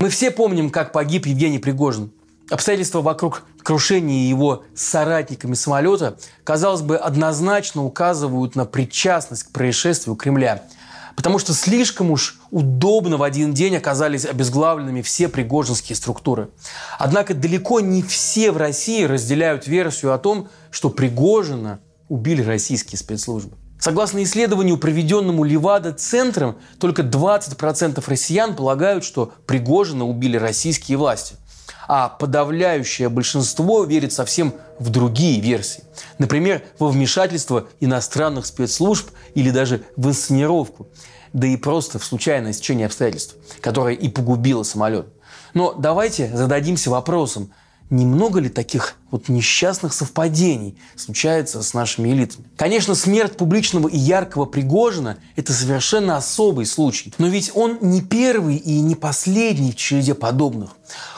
Мы все помним, как погиб Евгений Пригожин. Обстоятельства вокруг крушения его соратниками самолета, казалось бы, однозначно указывают на причастность к происшествию Кремля. Потому что слишком уж удобно в один день оказались обезглавленными все пригожинские структуры. Однако далеко не все в России разделяют версию о том, что Пригожина убили российские спецслужбы. Согласно исследованию, проведенному Левада-центром, только 20% россиян полагают, что Пригожина убили российские власти. А подавляющее большинство верит совсем в другие версии. Например, во вмешательство иностранных спецслужб или даже в инсценировку. Да и просто в случайное стечение обстоятельств, которое и погубило самолет. Но давайте зададимся вопросом, немного ли таких вот несчастных совпадений случается с нашими элитами. Конечно, смерть публичного и яркого Пригожина – это совершенно особый случай. Но ведь он не первый и не последний в череде подобных.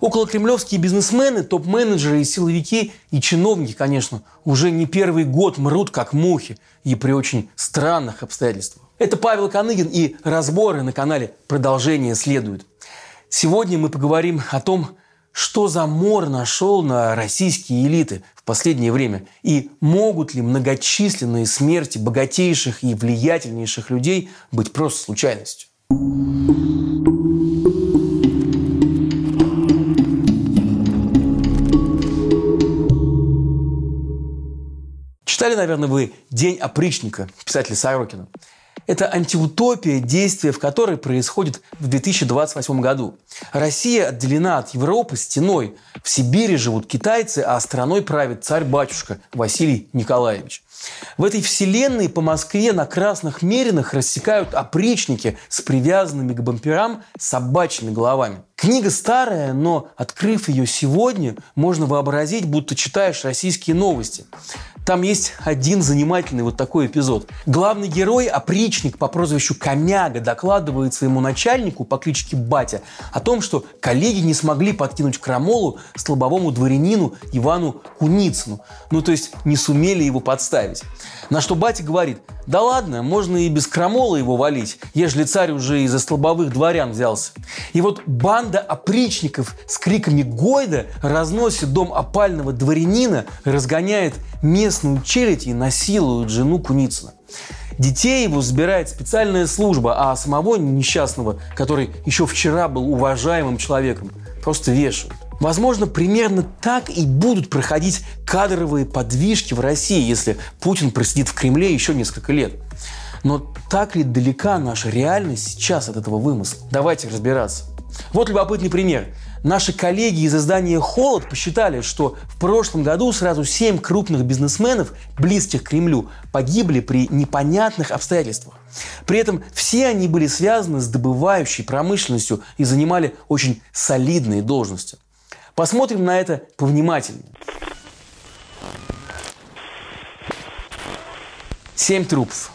Около кремлевские бизнесмены, топ-менеджеры и силовики, и чиновники, конечно, уже не первый год мрут как мухи и при очень странных обстоятельствах. Это Павел Коныгин и разборы на канале «Продолжение следует». Сегодня мы поговорим о том, что за мор нашел на российские элиты в последнее время? И могут ли многочисленные смерти богатейших и влиятельнейших людей быть просто случайностью? Читали, наверное, вы «День опричника» писателя Сорокина. Это антиутопия, действие в которой происходит в 2028 году. Россия отделена от Европы стеной. В Сибири живут китайцы, а страной правит царь-батюшка Василий Николаевич. В этой вселенной по Москве на красных меринах рассекают опричники с привязанными к бамперам собачьими головами. Книга старая, но, открыв ее сегодня, можно вообразить, будто читаешь российские новости. Там есть один занимательный вот такой эпизод. Главный герой, опричник по прозвищу Комяга, докладывает своему начальнику по кличке Батя о том, что коллеги не смогли подкинуть крамолу слабовому дворянину Ивану Куницыну. Ну, то есть не сумели его подставить. На что Батя говорит, да ладно, можно и без крамола его валить, ежели царь уже из-за слабовых дворян взялся. И вот банда опричников с криками «Гойда» разносит дом опального дворянина, разгоняет местную челядь и насилуют жену Куницына. Детей его забирает специальная служба, а самого несчастного, который еще вчера был уважаемым человеком, просто вешают. Возможно, примерно так и будут проходить кадровые подвижки в России, если Путин просидит в Кремле еще несколько лет. Но так ли далека наша реальность сейчас от этого вымысла? Давайте разбираться. Вот любопытный пример. Наши коллеги из издания «Холод» посчитали, что в прошлом году сразу семь крупных бизнесменов, близких к Кремлю, погибли при непонятных обстоятельствах. При этом все они были связаны с добывающей промышленностью и занимали очень солидные должности. Посмотрим на это повнимательнее. Семь трупов.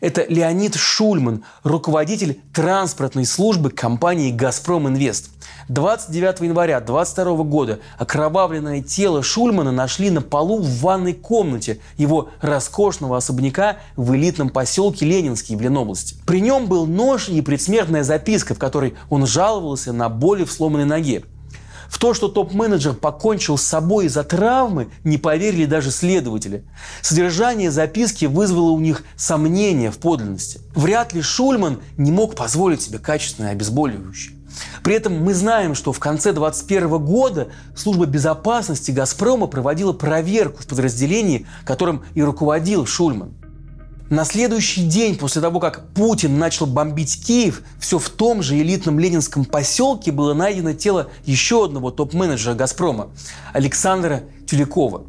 Это Леонид Шульман, руководитель транспортной службы компании «Газпром Инвест». 29 января 22 года окровавленное тело Шульмана нашли на полу в ванной комнате его роскошного особняка в элитном поселке Ленинский в Ленобласти. При нем был нож и предсмертная записка, в которой он жаловался на боли в сломанной ноге. В то, что топ-менеджер покончил с собой из-за травмы, не поверили даже следователи. Содержание записки вызвало у них сомнения в подлинности. Вряд ли Шульман не мог позволить себе качественное обезболивающее. При этом мы знаем, что в конце 2021 года служба безопасности «Газпрома» проводила проверку в подразделении, которым и руководил Шульман. На следующий день после того, как Путин начал бомбить Киев, все в том же элитном ленинском поселке было найдено тело еще одного топ-менеджера «Газпрома» Александра Тюлякова.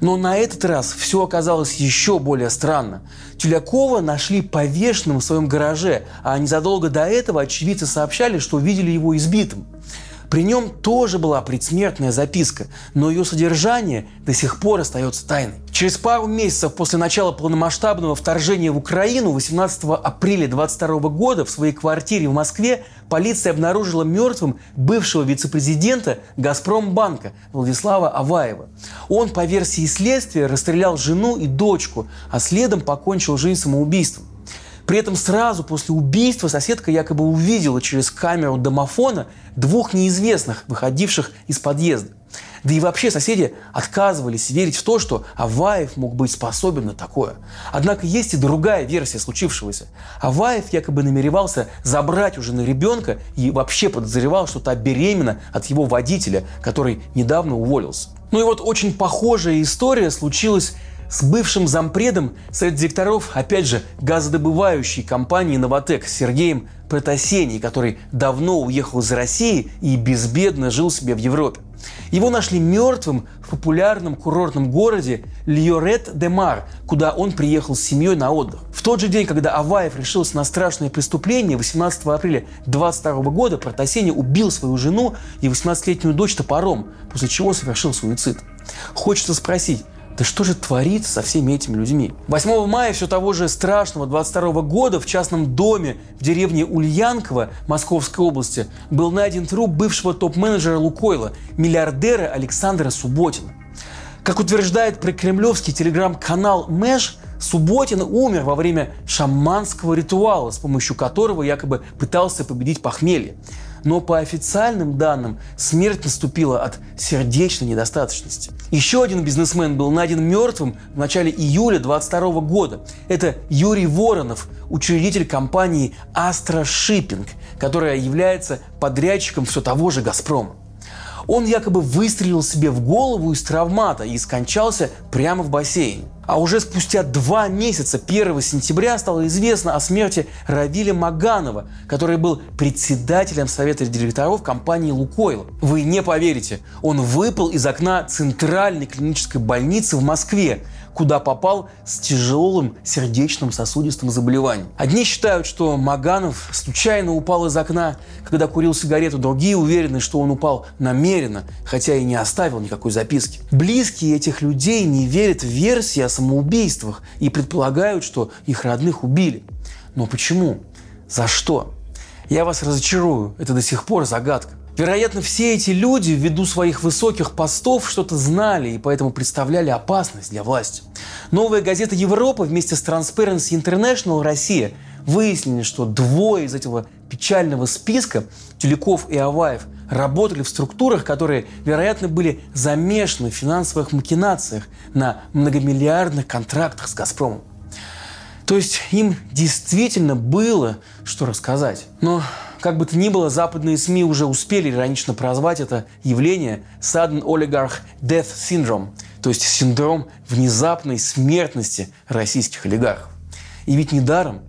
Но на этот раз все оказалось еще более странно. Тюлякова нашли повешенным в своем гараже, а незадолго до этого очевидцы сообщали, что видели его избитым. При нем тоже была предсмертная записка, но ее содержание до сих пор остается тайной. Через пару месяцев после начала полномасштабного вторжения в Украину 18 апреля 22 года в своей квартире в Москве полиция обнаружила мертвым бывшего вице-президента «Газпромбанка» Владислава Аваева. Он, по версии следствия, расстрелял жену и дочку, а следом покончил жизнь самоубийством. При этом сразу после убийства соседка якобы увидела через камеру домофона двух неизвестных, выходивших из подъезда. Да и вообще соседи отказывались верить в то, что Аваев мог быть способен на такое. Однако есть и другая версия случившегося. Аваев якобы намеревался забрать у жены ребенка и вообще подозревал, что та беременна от его водителя, который недавно уволился. Ну и вот очень похожая история случилась с бывшим зампредом совет директоров, опять же, газодобывающей компании «Новотек» Сергеем Протасений, который давно уехал из России и безбедно жил себе в Европе. Его нашли мертвым в популярном курортном городе Льорет-де-Мар, куда он приехал с семьей на отдых. В тот же день, когда Аваев решился на страшное преступление, 18 апреля 22 года Протасени убил свою жену и 18-летнюю дочь топором, после чего совершил суицид. Хочется спросить, да что же творится со всеми этими людьми? 8 мая все того же страшного 22 года в частном доме в деревне Ульянково Московской области был найден труп бывшего топ-менеджера Лукойла, миллиардера Александра Субботина. Как утверждает прокремлевский телеграм-канал Мэш, Субботин умер во время шаманского ритуала, с помощью которого якобы пытался победить похмелье но по официальным данным смерть наступила от сердечной недостаточности. Еще один бизнесмен был найден мертвым в начале июля 22 года. Это Юрий Воронов, учредитель компании Astra Shipping, которая является подрядчиком все того же «Газпрома». Он якобы выстрелил себе в голову из травмата и скончался прямо в бассейне. А уже спустя два месяца, 1 сентября, стало известно о смерти Равиля Маганова, который был председателем совета директоров компании «Лукойл». Вы не поверите, он выпал из окна Центральной клинической больницы в Москве, куда попал с тяжелым сердечным сосудистым заболеванием. Одни считают, что Маганов случайно упал из окна, когда курил сигарету, другие уверены, что он упал намеренно, хотя и не оставил никакой записки. Близкие этих людей не верят в версии о самоубийствах и предполагают, что их родных убили. Но почему? За что? Я вас разочарую, это до сих пор загадка. Вероятно, все эти люди ввиду своих высоких постов что-то знали и поэтому представляли опасность для власти. Новая газета «Европа» вместе с Transparency International Россия выяснили, что двое из этого печального списка, Тюляков и Аваев, работали в структурах, которые, вероятно, были замешаны в финансовых макинациях на многомиллиардных контрактах с «Газпромом». То есть им действительно было что рассказать. Но как бы то ни было, западные СМИ уже успели иронично прозвать это явление Sudden Oligarch Death Syndrome, то есть синдром внезапной смертности российских олигархов. И ведь недаром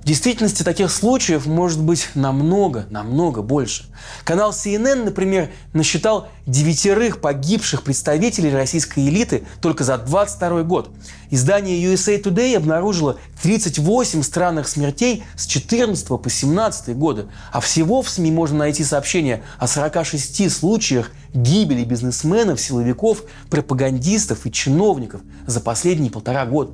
в действительности таких случаев может быть намного, намного больше. Канал CNN, например, насчитал девятерых погибших представителей российской элиты только за 22 год. Издание USA Today обнаружило 38 странных смертей с 14 по 17 годы, а всего в СМИ можно найти сообщения о 46 случаях гибели бизнесменов, силовиков, пропагандистов и чиновников за последние полтора года.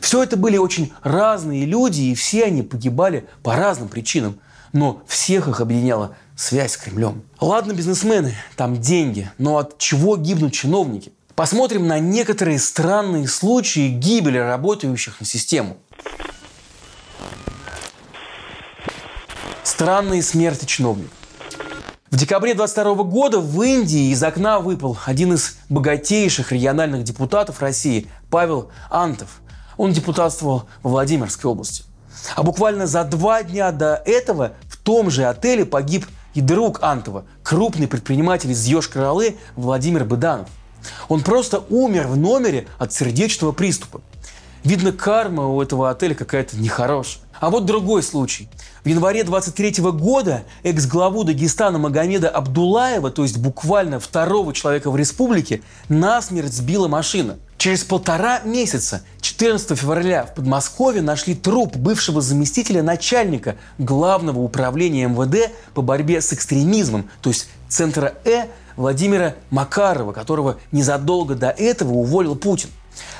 Все это были очень разные люди, и все они погибали по разным причинам. Но всех их объединяла связь с Кремлем. Ладно, бизнесмены, там деньги, но от чего гибнут чиновники? Посмотрим на некоторые странные случаи гибели работающих на систему. Странные смерти чиновников. В декабре 22 года в Индии из окна выпал один из богатейших региональных депутатов России Павел Антов – он депутатствовал во Владимирской области. А буквально за два дня до этого в том же отеле погиб и друг Антова, крупный предприниматель из Йошкар-Олы Владимир Быданов. Он просто умер в номере от сердечного приступа. Видно, карма у этого отеля какая-то нехорошая. А вот другой случай. В январе 23 года экс-главу Дагестана Магомеда Абдулаева, то есть буквально второго человека в республике, насмерть сбила машина – Через полтора месяца, 14 февраля, в Подмосковье нашли труп бывшего заместителя начальника Главного управления МВД по борьбе с экстремизмом, то есть Центра Э Владимира Макарова, которого незадолго до этого уволил Путин.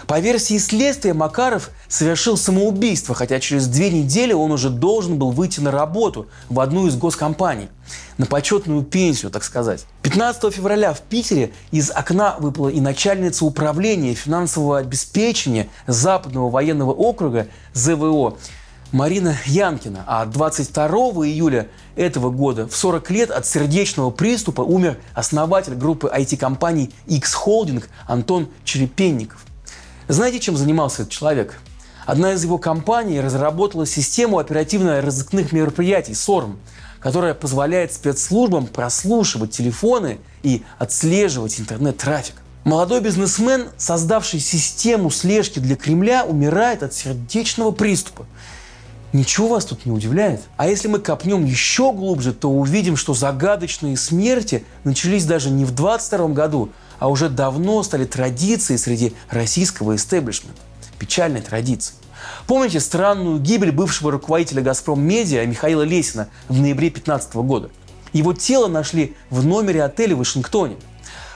По версии следствия, Макаров совершил самоубийство, хотя через две недели он уже должен был выйти на работу в одну из госкомпаний. На почетную пенсию, так сказать. 15 февраля в Питере из окна выпала и начальница управления финансового обеспечения Западного военного округа ЗВО Марина Янкина, а 22 июля этого года в 40 лет от сердечного приступа умер основатель группы IT-компаний X-Holding Антон Черепенников. Знаете, чем занимался этот человек? Одна из его компаний разработала систему оперативно-розыскных мероприятий SORM, которая позволяет спецслужбам прослушивать телефоны и отслеживать интернет-трафик. Молодой бизнесмен, создавший систему слежки для Кремля, умирает от сердечного приступа. Ничего вас тут не удивляет? А если мы копнем еще глубже, то увидим, что загадочные смерти начались даже не в 22 году, а уже давно стали традицией среди российского истеблишмента. Печальной традицией. Помните странную гибель бывшего руководителя «Газпром Медиа» Михаила Лесина в ноябре 2015 года? Его тело нашли в номере отеля в Вашингтоне.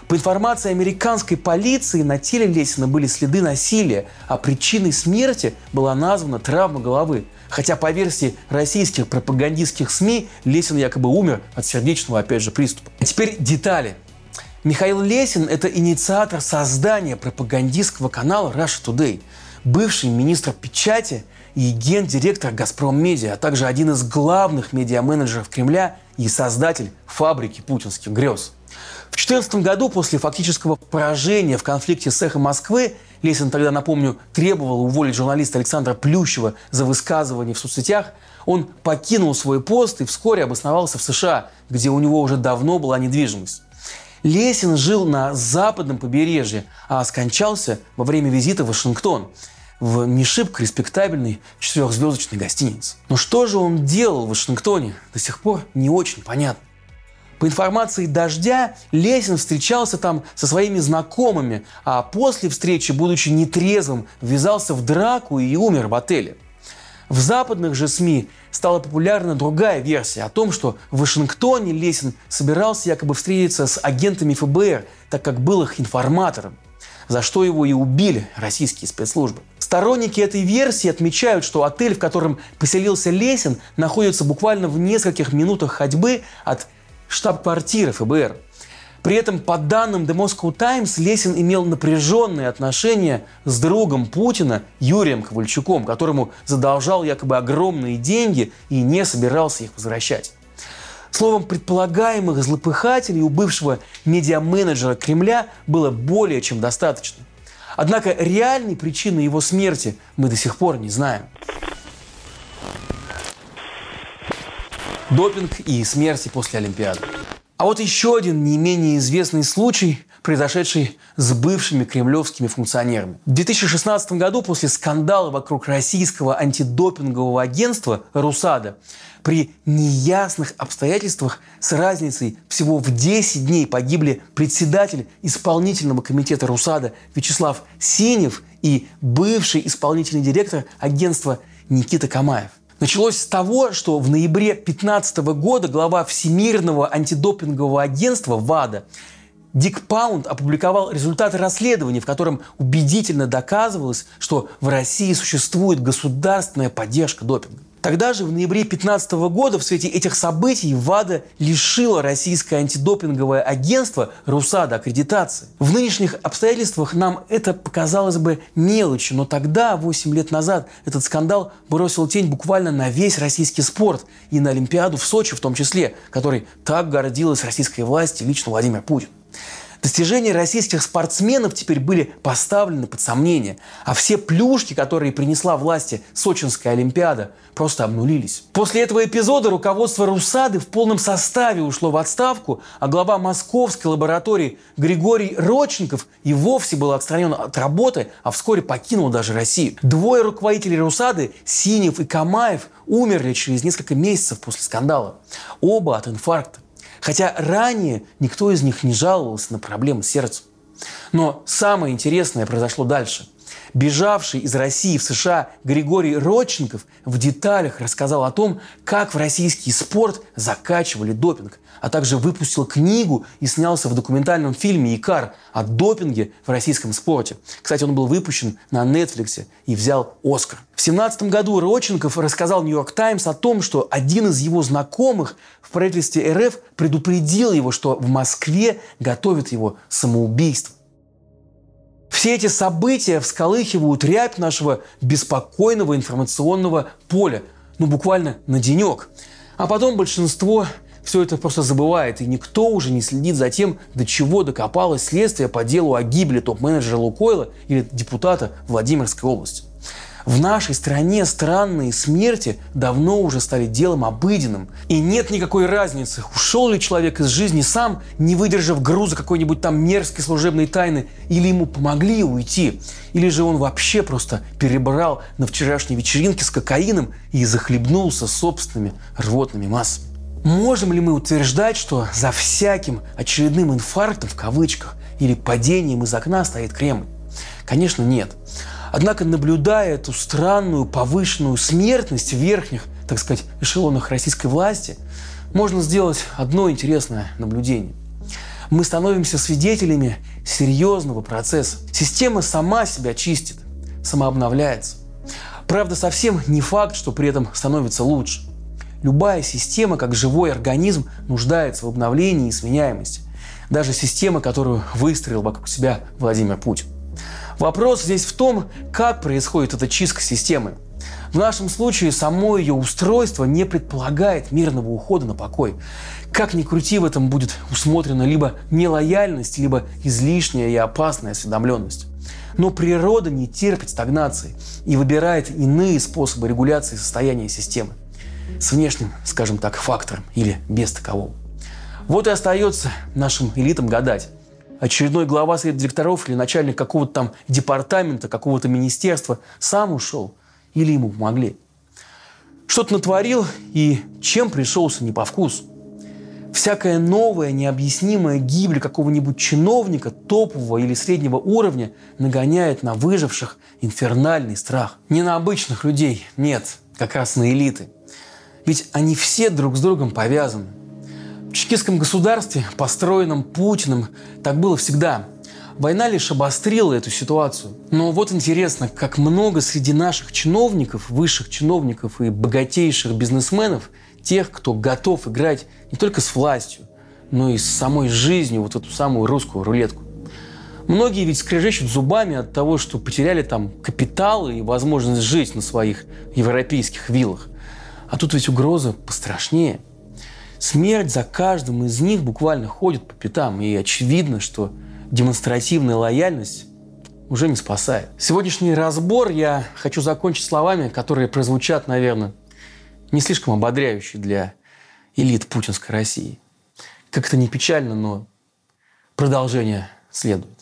По информации американской полиции, на теле Лесина были следы насилия, а причиной смерти была названа травма головы. Хотя по версии российских пропагандистских СМИ Лесин якобы умер от сердечного, опять же, приступа. А теперь детали. Михаил Лесин – это инициатор создания пропагандистского канала Russia Today – бывший министр печати и гендиректор «Газпром Медиа», а также один из главных медиаменеджеров Кремля и создатель фабрики путинских грез. В 2014 году, после фактического поражения в конфликте с «Эхо Москвы», Лесин тогда, напомню, требовал уволить журналиста Александра Плющева за высказывание в соцсетях, он покинул свой пост и вскоре обосновался в США, где у него уже давно была недвижимость. Лесин жил на западном побережье, а скончался во время визита в Вашингтон в не шибко респектабельной четырехзвездочной гостинице. Но что же он делал в Вашингтоне, до сих пор не очень понятно. По информации «Дождя», Лесин встречался там со своими знакомыми, а после встречи, будучи нетрезвым, ввязался в драку и умер в отеле. В западных же СМИ стала популярна другая версия о том, что в Вашингтоне Лесин собирался якобы встретиться с агентами ФБР, так как был их информатором, за что его и убили российские спецслужбы. Сторонники этой версии отмечают, что отель, в котором поселился Лесин, находится буквально в нескольких минутах ходьбы от штаб-квартиры ФБР. При этом, по данным The Moscow Times, Лесин имел напряженные отношения с другом Путина Юрием Ковальчуком, которому задолжал якобы огромные деньги и не собирался их возвращать. Словом, предполагаемых злопыхателей у бывшего медиа-менеджера Кремля было более чем достаточно. Однако реальной причины его смерти мы до сих пор не знаем. Допинг и смерти после Олимпиады. А вот еще один не менее известный случай, произошедший с бывшими кремлевскими функционерами. В 2016 году после скандала вокруг российского антидопингового агентства «Русада» при неясных обстоятельствах с разницей всего в 10 дней погибли председатель исполнительного комитета «Русада» Вячеслав Синев и бывший исполнительный директор агентства Никита Камаев. Началось с того, что в ноябре 2015 года глава Всемирного антидопингового агентства ВАДА Дик Паунд опубликовал результаты расследования, в котором убедительно доказывалось, что в России существует государственная поддержка допинга. Тогда же, в ноябре 2015 года, в свете этих событий, ВАДА лишила российское антидопинговое агентство РУСАДА аккредитации. В нынешних обстоятельствах нам это показалось бы мелочью, но тогда, 8 лет назад, этот скандал бросил тень буквально на весь российский спорт и на Олимпиаду в Сочи в том числе, которой так гордилась российская власть и лично Владимир Путин. Достижения российских спортсменов теперь были поставлены под сомнение, а все плюшки, которые принесла власти Сочинская Олимпиада, просто обнулились. После этого эпизода руководство Русады в полном составе ушло в отставку, а глава московской лаборатории Григорий Родченков и вовсе был отстранен от работы, а вскоре покинул даже Россию. Двое руководителей Русады, Синев и Камаев, умерли через несколько месяцев после скандала. Оба от инфаркта. Хотя ранее никто из них не жаловался на проблемы с сердцем. Но самое интересное произошло дальше. Бежавший из России в США Григорий Родченков в деталях рассказал о том, как в российский спорт закачивали допинг, а также выпустил книгу и снялся в документальном фильме «Икар» о допинге в российском спорте. Кстати, он был выпущен на Netflix и взял Оскар. В 2017 году Родченков рассказал «Нью-Йорк Таймс» о том, что один из его знакомых в правительстве РФ предупредил его, что в Москве готовят его самоубийство. Все эти события всколыхивают рябь нашего беспокойного информационного поля. Ну, буквально на денек. А потом большинство все это просто забывает, и никто уже не следит за тем, до чего докопалось следствие по делу о гибели топ-менеджера Лукойла или депутата Владимирской области. В нашей стране странные смерти давно уже стали делом обыденным. И нет никакой разницы, ушел ли человек из жизни сам, не выдержав груза какой-нибудь там мерзкой служебной тайны, или ему помогли уйти, или же он вообще просто перебрал на вчерашней вечеринке с кокаином и захлебнулся собственными рвотными массами. Можем ли мы утверждать, что за всяким очередным инфарктом в кавычках или падением из окна стоит Кремль? Конечно, нет. Однако, наблюдая эту странную повышенную смертность в верхних, так сказать, эшелонах российской власти, можно сделать одно интересное наблюдение. Мы становимся свидетелями серьезного процесса. Система сама себя чистит, самообновляется. Правда, совсем не факт, что при этом становится лучше. Любая система, как живой организм, нуждается в обновлении и сменяемости. Даже система, которую выстроил вокруг себя Владимир Путин. Вопрос здесь в том, как происходит эта чистка системы. В нашем случае само ее устройство не предполагает мирного ухода на покой. Как ни крути, в этом будет усмотрена либо нелояльность, либо излишняя и опасная осведомленность. Но природа не терпит стагнации и выбирает иные способы регуляции состояния системы. С внешним, скажем так, фактором или без такового. Вот и остается нашим элитам гадать, очередной глава совета директоров или начальник какого-то там департамента, какого-то министерства сам ушел или ему помогли. Что-то натворил и чем пришелся не по вкусу. Всякая новая, необъяснимая гибель какого-нибудь чиновника топового или среднего уровня нагоняет на выживших инфернальный страх. Не на обычных людей, нет, как раз на элиты. Ведь они все друг с другом повязаны. В чекистском государстве, построенном Путиным, так было всегда. Война лишь обострила эту ситуацию. Но вот интересно, как много среди наших чиновников, высших чиновников и богатейших бизнесменов, тех, кто готов играть не только с властью, но и с самой жизнью, вот эту самую русскую рулетку. Многие ведь скрежещут зубами от того, что потеряли там капитал и возможность жить на своих европейских виллах. А тут ведь угроза пострашнее – Смерть за каждым из них буквально ходит по пятам. И очевидно, что демонстративная лояльность уже не спасает. Сегодняшний разбор я хочу закончить словами, которые прозвучат, наверное, не слишком ободряющие для элит путинской России. Как это не печально, но продолжение следует.